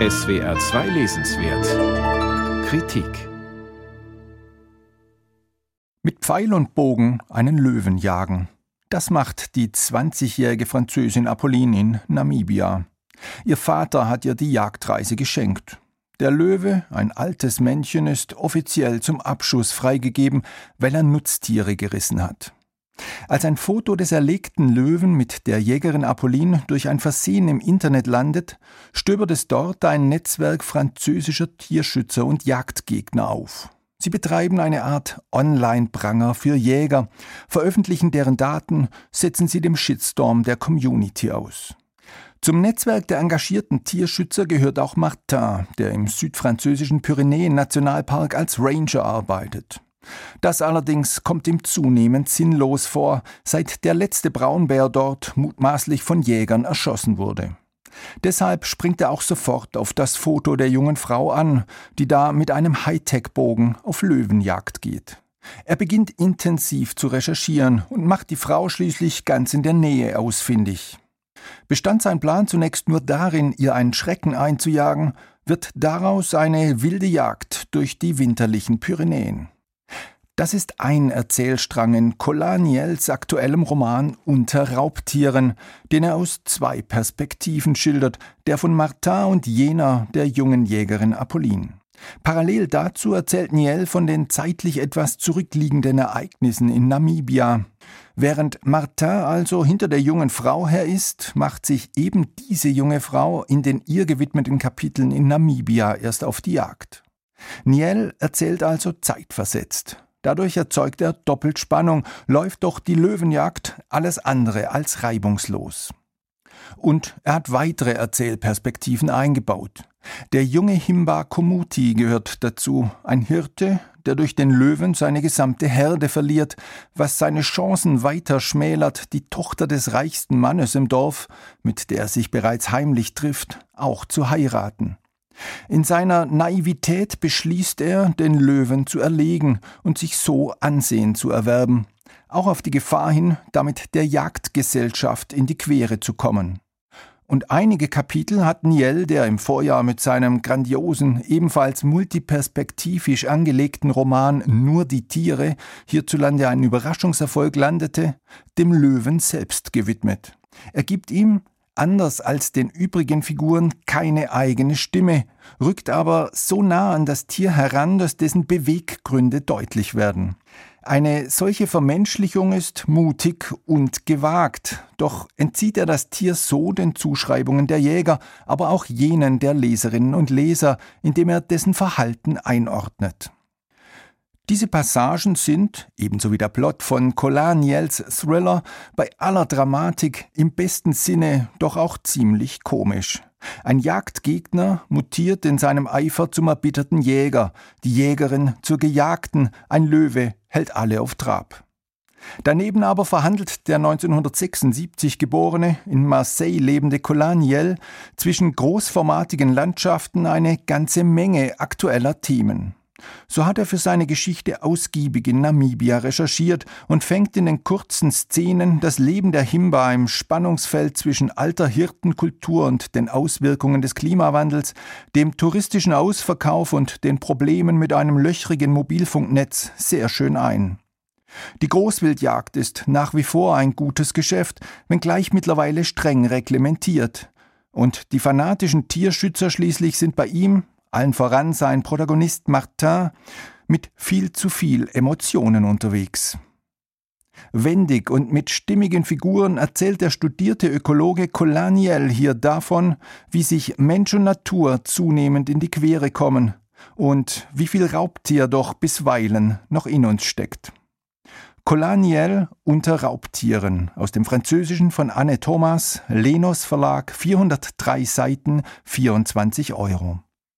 SWR 2 Lesenswert Kritik Mit Pfeil und Bogen einen Löwen jagen. Das macht die 20-jährige Französin Apolline in Namibia. Ihr Vater hat ihr die Jagdreise geschenkt. Der Löwe, ein altes Männchen, ist offiziell zum Abschuss freigegeben, weil er Nutztiere gerissen hat. Als ein Foto des erlegten Löwen mit der Jägerin Apolline durch ein Versehen im Internet landet, stöbert es dort ein Netzwerk französischer Tierschützer und Jagdgegner auf. Sie betreiben eine Art Online-Pranger für Jäger, veröffentlichen deren Daten, setzen sie dem Shitstorm der Community aus. Zum Netzwerk der engagierten Tierschützer gehört auch Martin, der im südfranzösischen Pyrenäen-Nationalpark als Ranger arbeitet. Das allerdings kommt ihm zunehmend sinnlos vor, seit der letzte Braunbär dort mutmaßlich von Jägern erschossen wurde. Deshalb springt er auch sofort auf das Foto der jungen Frau an, die da mit einem Hightech-Bogen auf Löwenjagd geht. Er beginnt intensiv zu recherchieren und macht die Frau schließlich ganz in der Nähe ausfindig. Bestand sein Plan zunächst nur darin, ihr einen Schrecken einzujagen, wird daraus eine wilde Jagd durch die winterlichen Pyrenäen. Das ist ein Erzählstrang in Colaniels aktuellem Roman Unter Raubtieren, den er aus zwei Perspektiven schildert, der von Martin und jener der jungen Jägerin Apolline. Parallel dazu erzählt Niel von den zeitlich etwas zurückliegenden Ereignissen in Namibia. Während Martin also hinter der jungen Frau her ist, macht sich eben diese junge Frau in den ihr gewidmeten Kapiteln in Namibia erst auf die Jagd. Niel erzählt also zeitversetzt. Dadurch erzeugt er doppelt Spannung, läuft doch die Löwenjagd alles andere als reibungslos. Und er hat weitere Erzählperspektiven eingebaut. Der junge Himba Komuti gehört dazu, ein Hirte, der durch den Löwen seine gesamte Herde verliert, was seine Chancen weiter schmälert, die Tochter des reichsten Mannes im Dorf, mit der er sich bereits heimlich trifft, auch zu heiraten. In seiner Naivität beschließt er, den Löwen zu erlegen und sich so Ansehen zu erwerben, auch auf die Gefahr hin, damit der Jagdgesellschaft in die Quere zu kommen. Und einige Kapitel hat Niel, der im Vorjahr mit seinem grandiosen, ebenfalls multiperspektivisch angelegten Roman Nur die Tiere hierzulande einen Überraschungserfolg landete, dem Löwen selbst gewidmet. Er gibt ihm anders als den übrigen Figuren keine eigene Stimme, rückt aber so nah an das Tier heran, dass dessen Beweggründe deutlich werden. Eine solche Vermenschlichung ist mutig und gewagt, doch entzieht er das Tier so den Zuschreibungen der Jäger, aber auch jenen der Leserinnen und Leser, indem er dessen Verhalten einordnet. Diese Passagen sind, ebenso wie der Plot von Colaniels Thriller, bei aller Dramatik im besten Sinne doch auch ziemlich komisch. Ein Jagdgegner mutiert in seinem Eifer zum erbitterten Jäger, die Jägerin zur Gejagten, ein Löwe hält alle auf Trab. Daneben aber verhandelt der 1976 geborene, in Marseille lebende Colaniel zwischen großformatigen Landschaften eine ganze Menge aktueller Themen. So hat er für seine Geschichte ausgiebig in Namibia recherchiert und fängt in den kurzen Szenen das Leben der Himba im Spannungsfeld zwischen alter Hirtenkultur und den Auswirkungen des Klimawandels, dem touristischen Ausverkauf und den Problemen mit einem löchrigen Mobilfunknetz sehr schön ein. Die Großwildjagd ist nach wie vor ein gutes Geschäft, wenngleich mittlerweile streng reglementiert. Und die fanatischen Tierschützer schließlich sind bei ihm, allen voran sein Protagonist Martin, mit viel zu viel Emotionen unterwegs. Wendig und mit stimmigen Figuren erzählt der studierte Ökologe Colaniel hier davon, wie sich Mensch und Natur zunehmend in die Quere kommen und wie viel Raubtier doch bisweilen noch in uns steckt. Colaniel unter Raubtieren aus dem Französischen von Anne Thomas, Lenos Verlag, 403 Seiten, 24 Euro.